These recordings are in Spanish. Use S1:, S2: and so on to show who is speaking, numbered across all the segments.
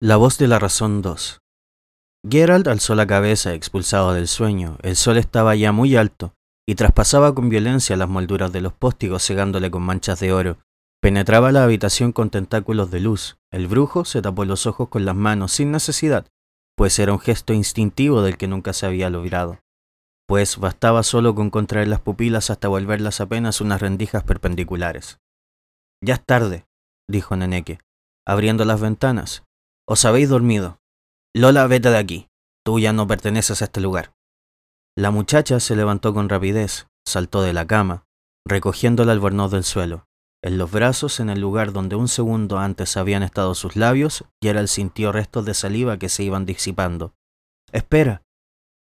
S1: La voz de la razón 2. Geralt alzó la cabeza expulsado del sueño. El sol estaba ya muy alto y traspasaba con violencia las molduras de los póstigos cegándole con manchas de oro. Penetraba la habitación con tentáculos de luz. El brujo se tapó los ojos con las manos sin necesidad, pues era un gesto instintivo del que nunca se había logrado. Pues bastaba solo con contraer las pupilas hasta volverlas apenas unas rendijas perpendiculares. Ya es tarde, dijo Neneque, abriendo las ventanas. Os habéis dormido. Lola, vete de aquí. Tú ya no perteneces a este lugar. La muchacha se levantó con rapidez, saltó de la cama, recogiendo el albornoz del suelo. En los brazos, en el lugar donde un segundo antes habían estado sus labios, Gerald sintió restos de saliva que se iban disipando. Espera,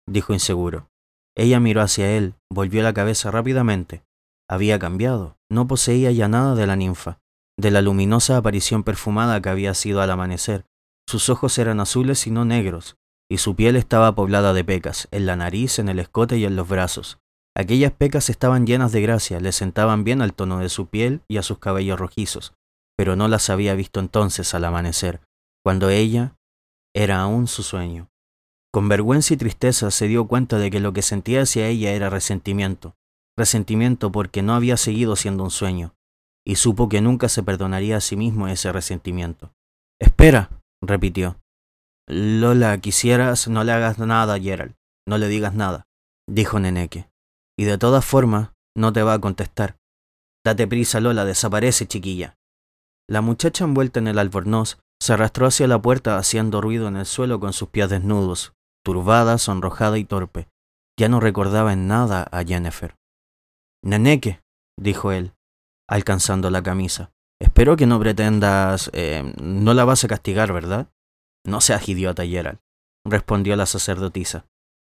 S1: dijo inseguro. Ella miró hacia él, volvió la cabeza rápidamente. Había cambiado, no poseía ya nada de la ninfa, de la luminosa aparición perfumada que había sido al amanecer, sus ojos eran azules y no negros, y su piel estaba poblada de pecas, en la nariz, en el escote y en los brazos. Aquellas pecas estaban llenas de gracia, le sentaban bien al tono de su piel y a sus cabellos rojizos, pero no las había visto entonces al amanecer, cuando ella era aún su sueño. Con vergüenza y tristeza se dio cuenta de que lo que sentía hacia ella era resentimiento, resentimiento porque no había seguido siendo un sueño, y supo que nunca se perdonaría a sí mismo ese resentimiento. Espera, repitió. Lola, quisieras, no le hagas nada a Gerald, no le digas nada, dijo Neneque. Y de todas formas, no te va a contestar. Date prisa, Lola, desaparece, chiquilla. La muchacha envuelta en el albornoz se arrastró hacia la puerta haciendo ruido en el suelo con sus pies desnudos, turbada, sonrojada y torpe. Ya no recordaba en nada a Jennifer. Neneque, dijo él, alcanzando la camisa. Espero que no pretendas... Eh, no la vas a castigar, ¿verdad? No seas idiota, Gerald, respondió la sacerdotisa,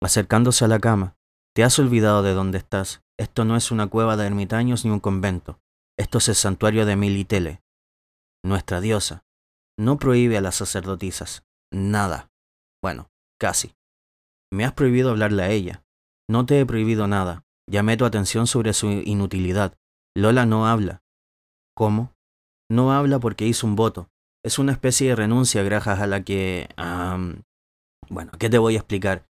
S1: acercándose a la cama. Te has olvidado de dónde estás. Esto no es una cueva de ermitaños ni un convento. Esto es el santuario de Militele, nuestra diosa. No prohíbe a las sacerdotisas. Nada. Bueno, casi. Me has prohibido hablarle a ella. No te he prohibido nada. Llamé tu atención sobre su inutilidad. Lola no habla. ¿Cómo? No habla porque hizo un voto. Es una especie de renuncia gracias a la que... bueno, ¿qué te voy a explicar?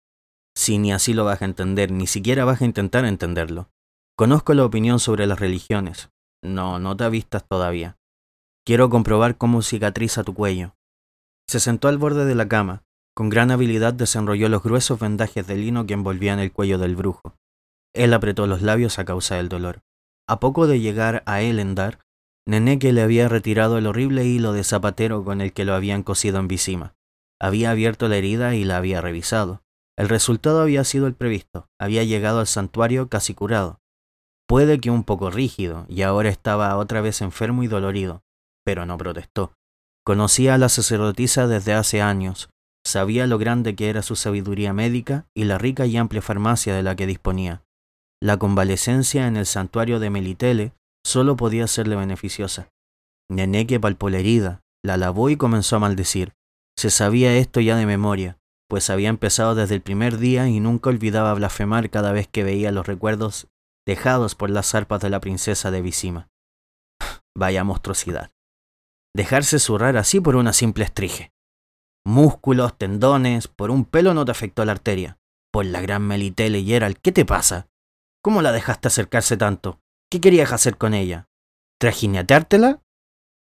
S1: Si ni así lo vas a entender, ni siquiera vas a intentar entenderlo. Conozco la opinión sobre las religiones. No, no te avistas todavía. Quiero comprobar cómo cicatriza tu cuello. Se sentó al borde de la cama. Con gran habilidad desenrolló los gruesos vendajes de lino que envolvían el cuello del brujo. Él apretó los labios a causa del dolor. A poco de llegar a Elendar, Neneque le había retirado el horrible hilo de zapatero con el que lo habían cosido en Visima. Había abierto la herida y la había revisado. El resultado había sido el previsto. Había llegado al santuario casi curado. Puede que un poco rígido, y ahora estaba otra vez enfermo y dolorido, pero no protestó. Conocía a la sacerdotisa desde hace años, sabía lo grande que era su sabiduría médica y la rica y amplia farmacia de la que disponía. La convalecencia en el santuario de Melitele solo podía serle beneficiosa. Neneque palpó la herida, la lavó y comenzó a maldecir. Se sabía esto ya de memoria, pues había empezado desde el primer día y nunca olvidaba blasfemar cada vez que veía los recuerdos dejados por las zarpas de la princesa de Visima. Vaya monstruosidad. Dejarse zurrar así por una simple estrige. Músculos, tendones, por un pelo no te afectó la arteria. Por la gran Melitele Gerald, ¿qué te pasa? ¿Cómo la dejaste acercarse tanto? ¿Qué querías hacer con ella? ¿Trajineteártela?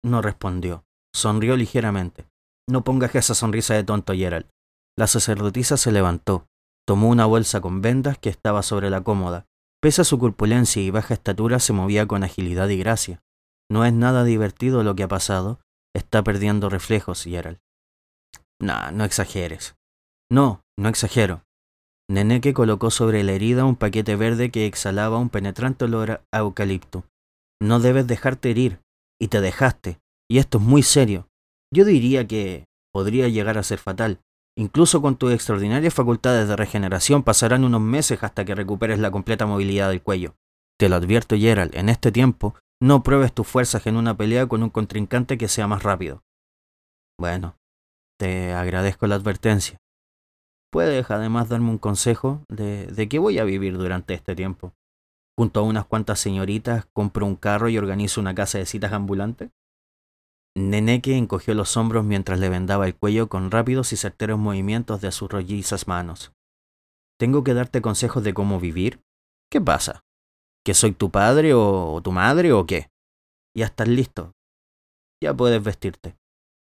S1: No respondió. Sonrió ligeramente. No pongas esa sonrisa de tonto, Gerald. La sacerdotisa se levantó. Tomó una bolsa con vendas que estaba sobre la cómoda. Pese a su corpulencia y baja estatura, se movía con agilidad y gracia. No es nada divertido lo que ha pasado. Está perdiendo reflejos, Gerald. Nah, no exageres. No, no exagero. Neneque colocó sobre la herida un paquete verde que exhalaba un penetrante olor a eucalipto. No debes dejarte herir, y te dejaste, y esto es muy serio. Yo diría que podría llegar a ser fatal. Incluso con tus extraordinarias facultades de regeneración pasarán unos meses hasta que recuperes la completa movilidad del cuello. Te lo advierto, Gerald, en este tiempo no pruebes tus fuerzas en una pelea con un contrincante que sea más rápido. Bueno, te agradezco la advertencia. Puedes además darme un consejo de, de qué voy a vivir durante este tiempo. Junto a unas cuantas señoritas, compro un carro y organizo una casa de citas ambulante. Neneque encogió los hombros mientras le vendaba el cuello con rápidos y certeros movimientos de sus rollizas manos. ¿Tengo que darte consejos de cómo vivir? ¿Qué pasa? ¿Que soy tu padre o tu madre o qué? Ya estás listo. Ya puedes vestirte.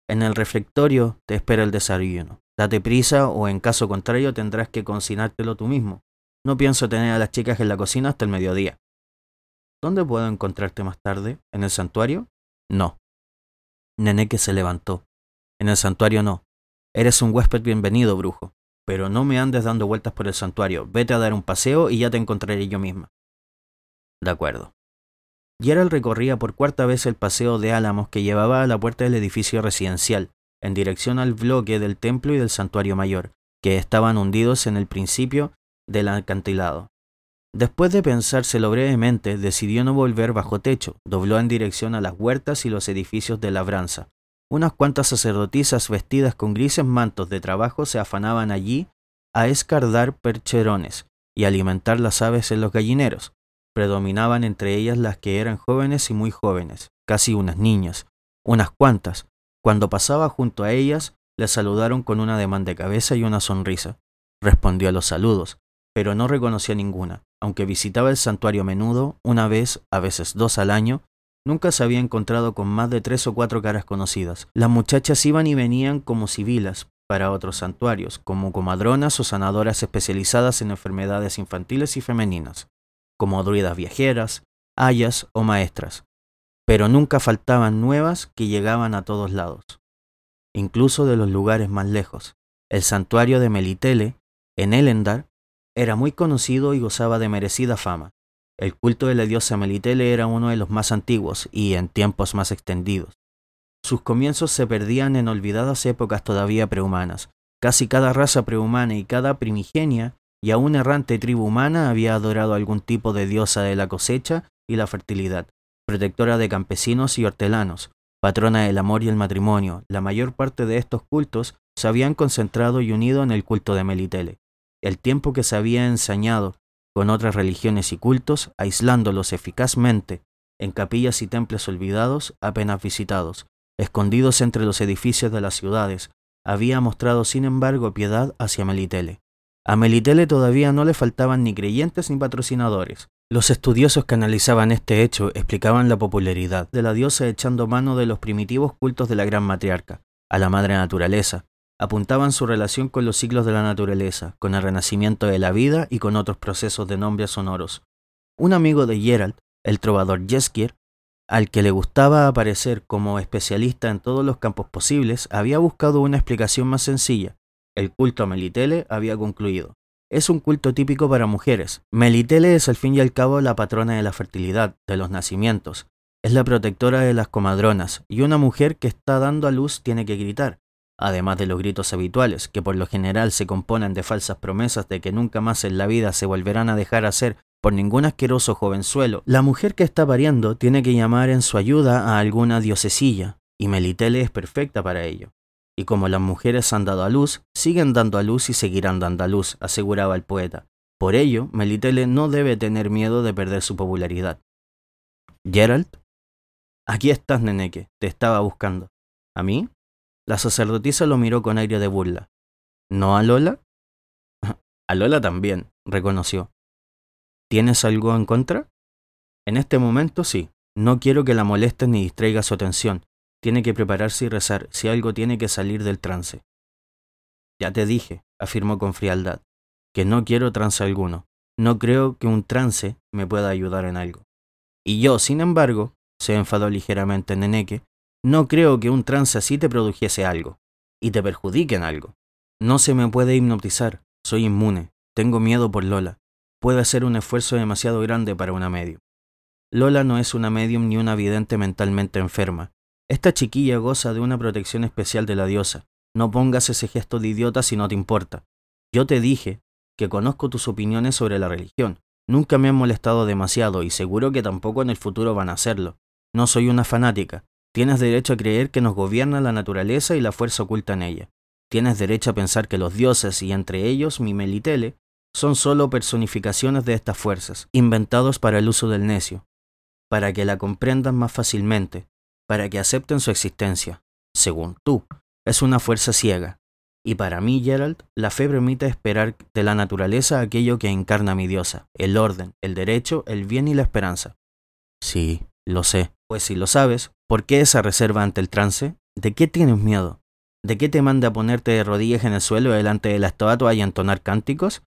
S1: En el reflectorio te espera el desayuno. Date prisa o en caso contrario tendrás que cocinártelo tú mismo. No pienso tener a las chicas en la cocina hasta el mediodía. ¿Dónde puedo encontrarte más tarde? ¿En el santuario? No. Neneque se levantó. En el santuario no. Eres un huésped bienvenido, brujo. Pero no me andes dando vueltas por el santuario. Vete a dar un paseo y ya te encontraré yo misma. De acuerdo. Gerald recorría por cuarta vez el paseo de álamos que llevaba a la puerta del edificio residencial, en dirección al bloque del templo y del santuario mayor, que estaban hundidos en el principio del acantilado. Después de pensárselo brevemente, decidió no volver bajo techo, dobló en dirección a las huertas y los edificios de labranza. Unas cuantas sacerdotisas vestidas con grises mantos de trabajo se afanaban allí a escardar percherones y alimentar las aves en los gallineros. Predominaban entre ellas las que eran jóvenes y muy jóvenes, casi unas niñas, unas cuantas. Cuando pasaba junto a ellas, le saludaron con una demanda de cabeza y una sonrisa. Respondió a los saludos, pero no reconocía ninguna. Aunque visitaba el santuario a menudo, una vez, a veces dos al año, nunca se había encontrado con más de tres o cuatro caras conocidas. Las muchachas iban y venían como sibilas para otros santuarios, como comadronas o sanadoras especializadas en enfermedades infantiles y femeninas, como druidas viajeras, ayas o maestras. Pero nunca faltaban nuevas que llegaban a todos lados, incluso de los lugares más lejos. El santuario de Melitele, en Elendar, era muy conocido y gozaba de merecida fama. El culto de la diosa Melitele era uno de los más antiguos y en tiempos más extendidos. Sus comienzos se perdían en olvidadas épocas todavía prehumanas. Casi cada raza prehumana y cada primigenia y aún errante tribu humana había adorado algún tipo de diosa de la cosecha y la fertilidad, protectora de campesinos y hortelanos, patrona del amor y el matrimonio. La mayor parte de estos cultos se habían concentrado y unido en el culto de Melitele el tiempo que se había ensañado con otras religiones y cultos, aislándolos eficazmente en capillas y templos olvidados, apenas visitados, escondidos entre los edificios de las ciudades, había mostrado sin embargo piedad hacia Melitele. A Melitele todavía no le faltaban ni creyentes ni patrocinadores. Los estudiosos que analizaban este hecho explicaban la popularidad de la diosa echando mano de los primitivos cultos de la gran matriarca, a la madre naturaleza, apuntaban su relación con los ciclos de la naturaleza, con el renacimiento de la vida y con otros procesos de nombres sonoros. Un amigo de Gerald, el trovador Jeskier, al que le gustaba aparecer como especialista en todos los campos posibles, había buscado una explicación más sencilla. El culto a Melitele había concluido. Es un culto típico para mujeres. Melitele es al fin y al cabo la patrona de la fertilidad, de los nacimientos. Es la protectora de las comadronas, y una mujer que está dando a luz tiene que gritar además de los gritos habituales, que por lo general se componen de falsas promesas de que nunca más en la vida se volverán a dejar hacer por ningún asqueroso jovenzuelo, la mujer que está pariendo tiene que llamar en su ayuda a alguna diosesilla, y Melitele es perfecta para ello. Y como las mujeres han dado a luz, siguen dando a luz y seguirán dando a luz, aseguraba el poeta. Por ello, Melitele no debe tener miedo de perder su popularidad. Gerald, aquí estás, Neneque, te estaba buscando. ¿A mí? La sacerdotisa lo miró con aire de burla. ¿No a Lola? a Lola también, reconoció. ¿Tienes algo en contra? En este momento sí. No quiero que la molestes ni distraiga su atención. Tiene que prepararse y rezar si algo tiene que salir del trance. Ya te dije, afirmó con frialdad, que no quiero trance alguno. No creo que un trance me pueda ayudar en algo. Y yo, sin embargo, se enfadó ligeramente Neneque, no creo que un trance así te produjese algo, y te perjudique en algo. No se me puede hipnotizar, soy inmune, tengo miedo por Lola. Puede ser un esfuerzo demasiado grande para una medium. Lola no es una medium ni una vidente mentalmente enferma. Esta chiquilla goza de una protección especial de la diosa. No pongas ese gesto de idiota si no te importa. Yo te dije que conozco tus opiniones sobre la religión. Nunca me han molestado demasiado y seguro que tampoco en el futuro van a hacerlo. No soy una fanática, Tienes derecho a creer que nos gobierna la naturaleza y la fuerza oculta en ella. Tienes derecho a pensar que los dioses, y entre ellos mi Melitele, son solo personificaciones de estas fuerzas, inventados para el uso del necio, para que la comprendan más fácilmente. Para que acepten su existencia. Según tú, es una fuerza ciega. Y para mí, Gerald, la fe permite esperar de la naturaleza aquello que encarna mi diosa, el orden, el derecho, el bien y la esperanza. Sí, lo sé. Pues si lo sabes, ¿por qué esa reserva ante el trance? ¿De qué tienes miedo? ¿De qué te manda a ponerte de rodillas en el suelo delante de la estatua y entonar cánticos?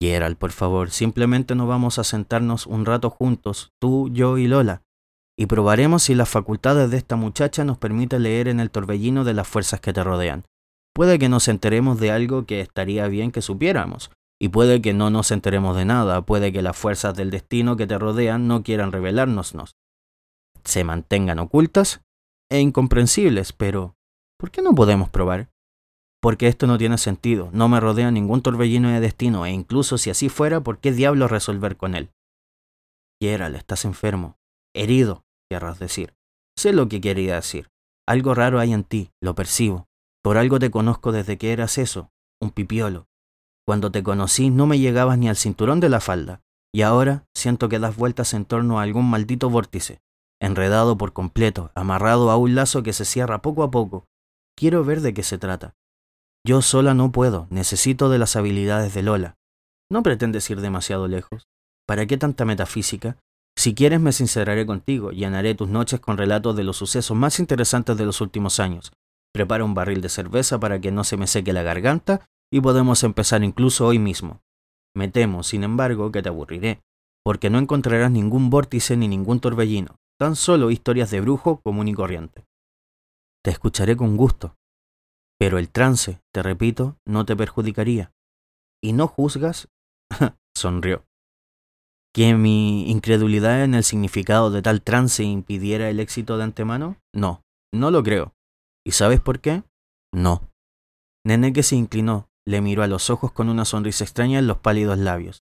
S1: Gerald, por favor, simplemente nos vamos a sentarnos un rato juntos, tú, yo y Lola, y probaremos si las facultades de esta muchacha nos permiten leer en el torbellino de las fuerzas que te rodean. Puede que nos enteremos de algo que estaría bien que supiéramos, y puede que no nos enteremos de nada, puede que las fuerzas del destino que te rodean no quieran revelárnosnos. Se mantengan ocultas e incomprensibles, pero ¿por qué no podemos probar? Porque esto no tiene sentido, no me rodea ningún torbellino de destino, e incluso si así fuera, ¿por qué diablos resolver con él? Gerald, estás enfermo, herido, querrás decir. Sé lo que quería decir. Algo raro hay en ti, lo percibo. Por algo te conozco desde que eras eso, un pipiolo. Cuando te conocí no me llegabas ni al cinturón de la falda, y ahora siento que das vueltas en torno a algún maldito vórtice, enredado por completo, amarrado a un lazo que se cierra poco a poco, Quiero ver de qué se trata. Yo sola no puedo, necesito de las habilidades de Lola. No pretendes ir demasiado lejos. ¿Para qué tanta metafísica? Si quieres me sinceraré contigo, llenaré tus noches con relatos de los sucesos más interesantes de los últimos años. Prepara un barril de cerveza para que no se me seque la garganta y podemos empezar incluso hoy mismo. Me temo, sin embargo, que te aburriré, porque no encontrarás ningún vórtice ni ningún torbellino, tan solo historias de brujo común y corriente. Te escucharé con gusto, pero el trance, te repito, no te perjudicaría. ¿Y no juzgas? sonrió. ¿Que mi incredulidad en el significado de tal trance impidiera el éxito de antemano? No, no lo creo. ¿Y sabes por qué? No. Nene que se inclinó, le miró a los ojos con una sonrisa extraña en los pálidos labios.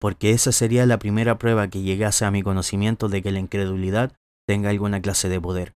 S1: Porque esa sería la primera prueba que llegase a mi conocimiento de que la incredulidad tenga alguna clase de poder.